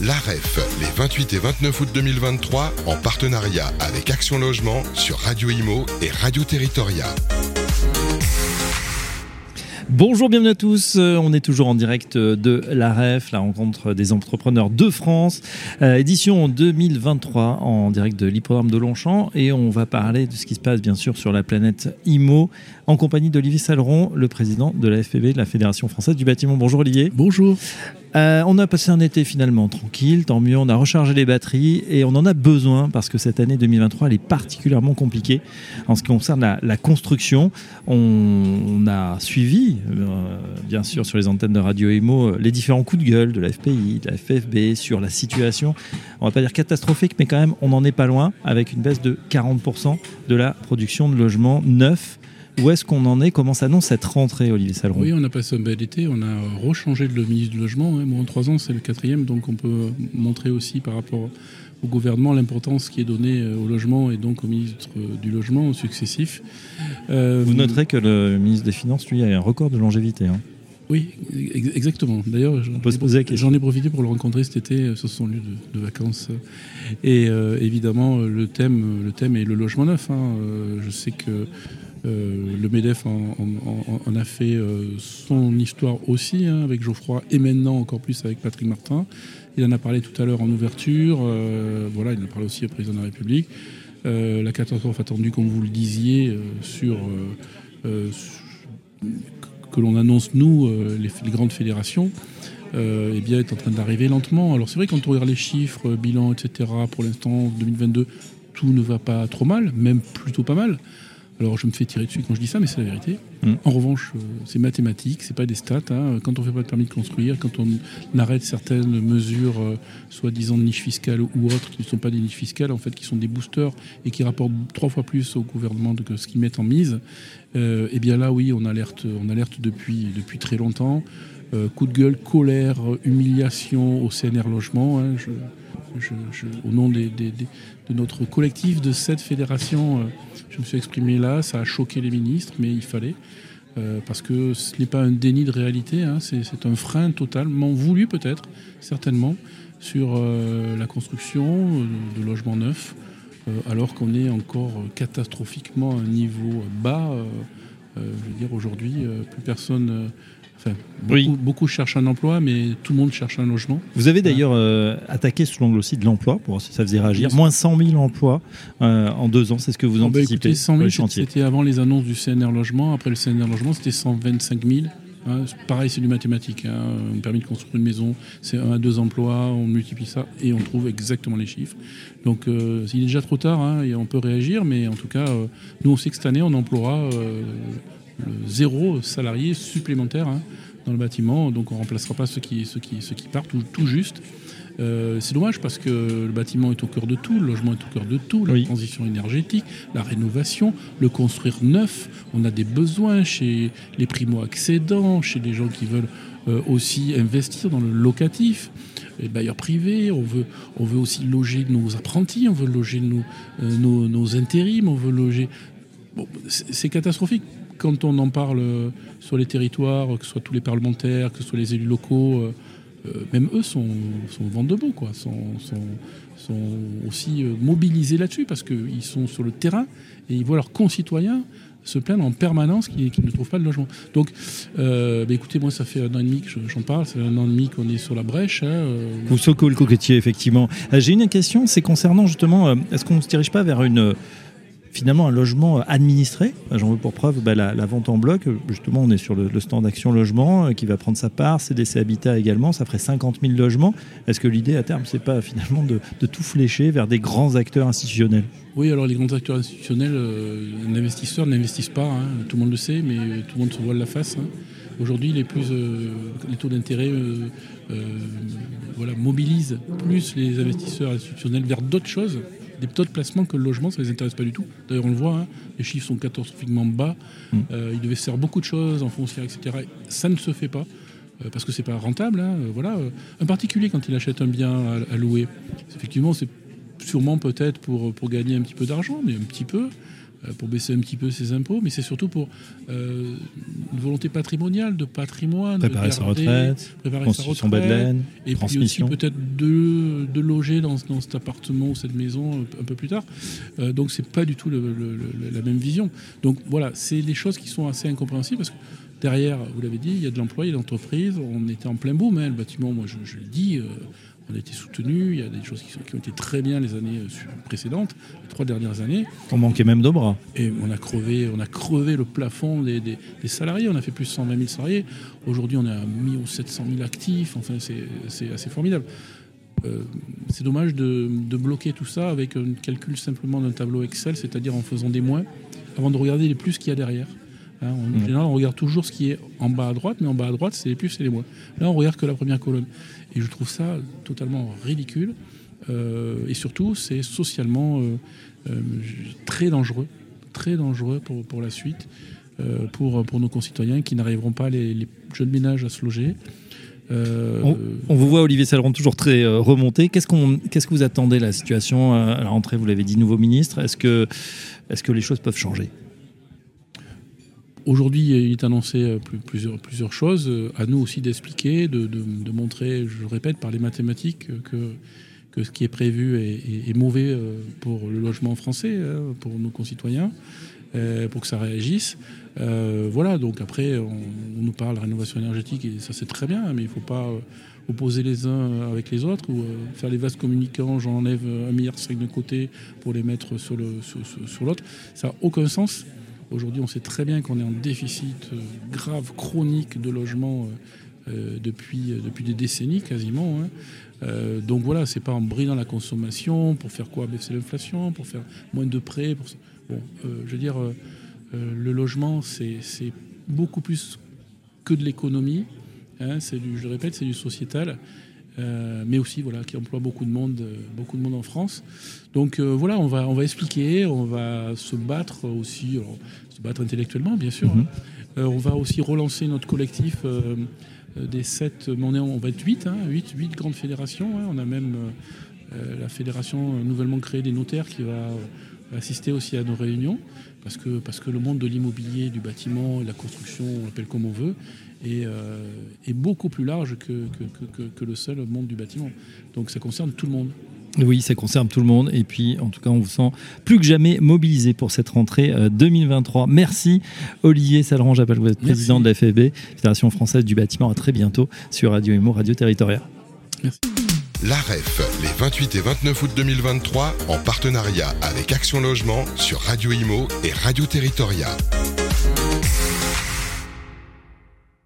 l'AREF, les 28 et 29 août 2023, en partenariat avec Action Logement sur Radio Imo et Radio Territoria. Bonjour, bienvenue à tous. Euh, on est toujours en direct de l'AREF, la rencontre des entrepreneurs de France, euh, édition 2023 en direct de l'hippodrome de Longchamp. Et on va parler de ce qui se passe bien sûr sur la planète IMO en compagnie d'Olivier Saleron, le président de la FPB, de la Fédération française du bâtiment. Bonjour Olivier. Bonjour. Euh, on a passé un été finalement tranquille, tant mieux, on a rechargé les batteries et on en a besoin parce que cette année 2023 elle est particulièrement compliquée en ce qui concerne la, construction. On, a suivi, euh, bien sûr, sur les antennes de Radio Emo, les différents coups de gueule de la FPI, de la FFB sur la situation, on va pas dire catastrophique, mais quand même on n'en est pas loin avec une baisse de 40% de la production de logements neufs où est-ce qu'on en est? Comment s'annonce cette rentrée, Olivier Saleron Oui, on a passé un bel été. On a rechangé de ministre du Logement. Hein. Moi, en trois ans, c'est le quatrième. Donc, on peut montrer aussi par rapport au gouvernement l'importance qui est donnée euh, au logement et donc au ministre du Logement successif. Euh, Vous noterez que le ministre des Finances, lui, a un record de longévité. Hein. Oui, exactement. D'ailleurs, j'en ai profité pour le rencontrer cet été euh, sur son lieu de, vacances. Et évidemment, le thème, le thème est le logement neuf. Hein. Je sais que euh, le MEDEF en, a fait euh, son histoire aussi, hein, avec Geoffroy, et maintenant encore plus avec Patrick Martin. Il en a parlé tout à l'heure en ouverture, euh, voilà, il en a parlé aussi au président de la République. la catastrophe attendue, comme vous le disiez, sur que l'on annonce nous, les, grandes fédérations, eh bien, est en train d'arriver lentement. Alors c'est vrai quand on regarde les chiffres, bilan, etc. Pour l'instant, 2022, tout ne va pas trop mal, même plutôt pas mal. Alors je me fais tirer dessus quand je dis ça, mais c'est la vérité. Mm. En revanche, euh, c'est mathématique, c'est pas des stats. Hein. Quand on fait pas de permis de construire, quand on arrête certaines mesures, euh, soi-disant de niche fiscale ou autres, qui ne sont pas des niches fiscales, en fait, qui sont des boosters et qui rapportent trois fois plus au gouvernement que ce qu'ils mettent en mise, euh, eh bien là, oui, on alerte, on alerte depuis, depuis très longtemps. coup de gueule, colère, humiliation au CNR Logement. Hein. Au nom de notre collectif de cette fédération je me suis exprimé là, ça a choqué les ministres, mais il fallait. Euh, parce que ce n'est pas un déni de réalité, hein, c'est un frein totalement voulu peut-être, certainement, sur euh, la construction euh, de logements neufs, alors qu'on est encore catastrophiquement à un niveau bas. je veux dire, aujourd'hui, plus personne beaucoup, cherchent un emploi, mais tout le monde cherche un logement. Vous avez d'ailleurs euh, attaqué sous l'angle aussi de l'emploi, pour voir si ça faisait réagir. Moins 100 000 emplois euh, en deux ans, c'est ce que vous oh, bah, anticipez 100 000, C'était avant les annonces du CNR Logement. Après le CNR Logement, c'était 125 000. Hein, pareil, c'est du mathématique. Hein. On permet de construire une maison, c'est un à deux emplois, on multiplie ça et on trouve exactement les chiffres. Donc euh, il est déjà trop tard hein, et on peut réagir, mais en tout cas, nous on sait que cette année on emploiera zéro salarié supplémentaire hein, dans le bâtiment, donc on ne remplacera pas ceux qui, ceux qui, ceux qui partent tout, juste. Euh, c'est dommage parce que le bâtiment est au cœur de tout, le logement est au cœur de tout, la transition énergétique, la rénovation, le construire neuf. On a des besoins chez les primo-accédants, chez les gens qui veulent euh, aussi investir dans le locatif, les bailleurs privés. On veut, on veut aussi loger nos apprentis, on veut loger nos, euh, nos, nos intérims, on veut loger. Bon, c'est catastrophique quand on en parle euh, sur les territoires, que ce soit tous les parlementaires, que ce soit les élus locaux, euh, euh, même eux sont, sont vent debout, quoi, sont, aussi mobilisés là-dessus parce qu'ils sont sur le terrain et ils voient leurs concitoyens se plaindre en permanence qu'ils ne trouvent pas de logement. Donc, bah, écoutez, moi, ça fait un an et demi que j'en parle, c'est un an et demi qu'on est sur la brèche. Hein, Vous secouez le coquetier, effectivement. J'ai une question, c'est concernant justement, est-ce qu'on ne se dirige pas vers une finalement un logement administré. J'en veux pour preuve bah, la, vente en bloc. Justement, on est sur le, stand Action Logement euh, qui va prendre sa part, CDC Habitat également. Ça ferait 50 000 logements. Est-ce que l'idée à terme, c'est pas finalement de, tout flécher vers des grands acteurs institutionnels? Oui, alors les grands acteurs institutionnels, euh, l'investisseur n'investissent pas. Hein. tout le monde le sait, mais tout le monde se voit la face. Hein. Aujourd'hui, les, euh, les taux d'intérêt voilà, mobilisent plus les investisseurs institutionnels vers d'autres choses des taux de placement que le logement, ça ne les intéresse pas du tout. D'ailleurs, on le voit, hein, les chiffres sont catastrophiquement bas. Mm. Euh, ils devaient se faire beaucoup de choses en foncière, etc. Ça ne se fait pas. Euh, parce que c'est pas rentable. Hein, euh, voilà. Un particulier, quand il achète un bien à, louer, effectivement, c'est sûrement peut-être pour, pour gagner un petit peu d'argent, mais un petit peu. Euh, pour baisser un petit peu ses impôts, mais c'est surtout pour euh, une volonté patrimoniale, de patrimoine, préparer de sa retraite, préparer sa retraite, Badelaine, et puis aussi peut-être de, de loger dans, dans cet appartement ou cette maison un peu plus tard. Euh, donc c'est pas du tout le- le- le- la même vision. Donc voilà, c'est des choses qui sont assez incompréhensibles parce que derrière, vous l'avez dit, il y a de l'emploi, il y a de l'entreprise. On était en plein boom, hein, le bâtiment, moi je, je le dis. euh, on a été soutenu, il y a des choses qui, sont- qui ont été très bien les années euh, précédentes, les trois dernières années. On manquait même de bras. Et on a crevé, on a crevé le plafond des, des- des salariés. On a fait plus de 120 000 salariés. Aujourd'hui, on est à 1 700 000 actifs. Enfin, c'est c'est assez formidable. Euh, c'est dommage de, de bloquer tout ça avec un calcul simplement d'un tableau Excel, c'est-à-dire en faisant des moins, avant de regarder les plus qu'il y a derrière. Hein, Mhm. général, on regarde toujours ce qui est en bas à droite, mais en bas à droite, c'est les plus et les moins. Là, on regarde que la première colonne. Et je trouve ça totalement ridicule. Euh, et surtout, c'est socialement euh, euh, très dangereux, très dangereux pour, la suite, pour, nos concitoyens qui n'arriveront pas, les, jeunes ménages, à se loger. On vous voit, Olivier Saleron, toujours très remonté. Qu'est-ce, que vous attendez la situation à la rentrée? Vous l'avez dit, nouveau ministre. Est-ce que les choses peuvent changer? Aujourd'hui, il est annoncé euh, plus- plusieurs, choses. Euh, À nous aussi d'expliquer, de, montrer, je le répète, par les mathématiques, euh, que, ce qui est prévu est, mauvais pour le logement français, pour nos concitoyens, pour que ça réagisse. Voilà, donc après, on, nous parle de rénovation énergétique, et ça c'est très bien, mais il ne faut pas opposer les uns avec les autres ou faire les vases communicants, j'enlève un milliard de côté pour les mettre sur l'autre. Ça n'a aucun sens. Aujourd'hui, on sait très bien qu'on est en déficit euh, grave, chronique de logement euh, euh, depuis, euh, depuis des décennies quasiment. hein. Donc voilà, c'est pas en bridant la consommation pour faire quoi? Baisser l'inflation, pour faire moins de prêts. Bon, je veux dire, le logement, c'est c'est beaucoup plus que de l'économie. hein. c'est du, je le répète, c'est du sociétal. Euh, mais aussi voilà, qui emploie beaucoup de monde, euh, beaucoup de monde en France. Donc euh, voilà, on va, on va expliquer, on va se battre aussi, alors, se battre intellectuellement bien sûr. Mhm. hein. On va aussi relancer notre collectif des sept, on, est, on va être huit, hein, huit, huit grandes fédérations. hein. On a même la fédération nouvellement créée des notaires qui va assister aussi à nos réunions, parce que, parce que le monde de l'immobilier, du bâtiment, de la construction, on l'appelle comme on veut, est, euh, est beaucoup plus large que, que, que- le seul monde du bâtiment. Donc ça concerne tout le monde. Oui, ça concerne tout le monde. Et puis, en tout cas, on vous sent plus que jamais mobilisé pour cette rentrée euh, 2023. Merci, Olivier Saleron. J'appelle, vous êtes Merci. président de la FFB, Fédération française du bâtiment. À très bientôt sur Radio Imo, Radio Territoriale. L'AREF, les 28 et 29 août 2023, en partenariat avec Action Logement sur Radio Imo et Radio Territoria.